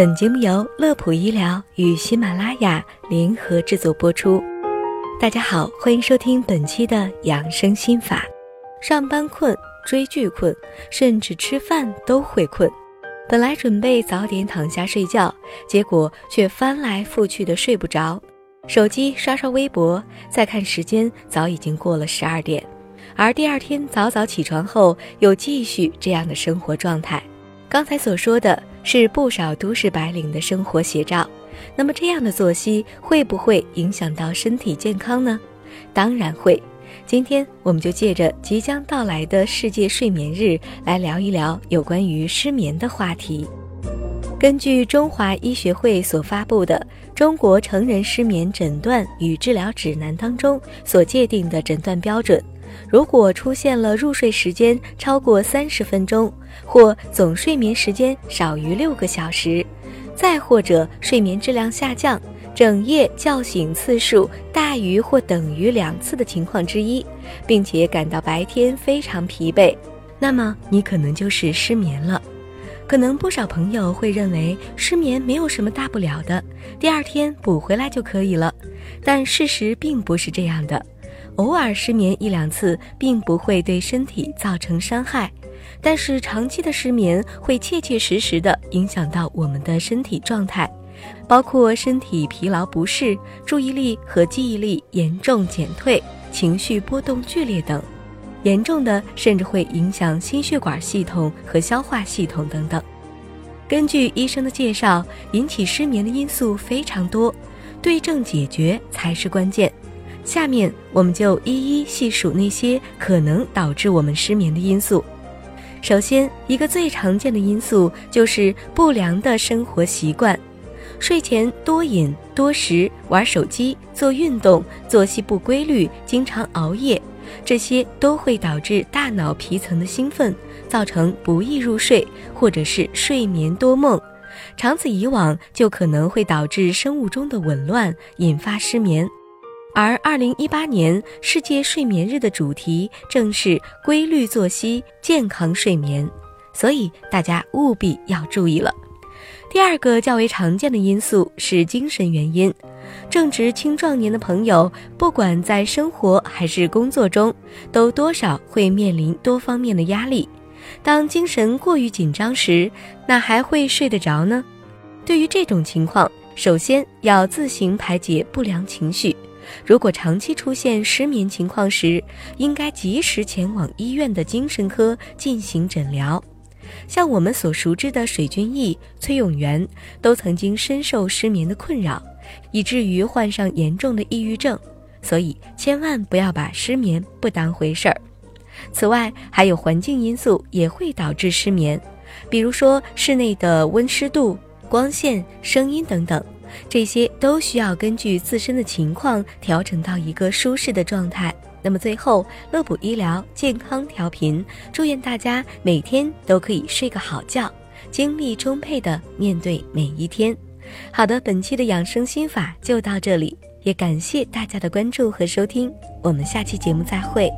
本节目由乐普医疗与喜马拉雅联合制作播出。大家好，欢迎收听本期的养生心法。上班困、追剧困，甚至吃饭都会困。本来准备早点躺下睡觉，结果却翻来覆去的睡不着。手机刷刷微博，再看时间，早已经过了十二点。而第二天早早起床后，又继续这样的生活状态。刚才所说的。是不少都市白领的生活写照。那么，这样的作息会不会影响到身体健康呢？当然会。今天，我们就借着即将到来的世界睡眠日，来聊一聊有关于失眠的话题。根据中华医学会所发布的《中国成人失眠诊断与治疗指南》当中所界定的诊断标准。如果出现了入睡时间超过三十分钟，或总睡眠时间少于六个小时，再或者睡眠质量下降，整夜叫醒次数大于或等于两次的情况之一，并且感到白天非常疲惫，那么你可能就是失眠了。可能不少朋友会认为失眠没有什么大不了的，第二天补回来就可以了，但事实并不是这样的。偶尔失眠一两次，并不会对身体造成伤害，但是长期的失眠会切切实实地影响到我们的身体状态，包括身体疲劳不适、注意力和记忆力严重减退、情绪波动剧烈等，严重的甚至会影响心血管系统和消化系统等等。根据医生的介绍，引起失眠的因素非常多，对症解决才是关键。下面我们就一一细数那些可能导致我们失眠的因素。首先，一个最常见的因素就是不良的生活习惯，睡前多饮多食、玩手机、做运动、作息不规律、经常熬夜，这些都会导致大脑皮层的兴奋，造成不易入睡，或者是睡眠多梦。长此以往，就可能会导致生物钟的紊乱，引发失眠。而二零一八年世界睡眠日的主题正是规律作息、健康睡眠，所以大家务必要注意了。第二个较为常见的因素是精神原因。正值青壮年的朋友，不管在生活还是工作中，都多少会面临多方面的压力。当精神过于紧张时，哪还会睡得着呢？对于这种情况，首先要自行排解不良情绪。如果长期出现失眠情况时，应该及时前往医院的精神科进行诊疗。像我们所熟知的水均益、崔永元，都曾经深受失眠的困扰，以至于患上严重的抑郁症。所以千万不要把失眠不当回事儿。此外，还有环境因素也会导致失眠，比如说室内的温湿度、光线、声音等等。这些都需要根据自身的情况调整到一个舒适的状态。那么最后，乐普医疗健康调频，祝愿大家每天都可以睡个好觉，精力充沛的面对每一天。好的，本期的养生心法就到这里，也感谢大家的关注和收听，我们下期节目再会。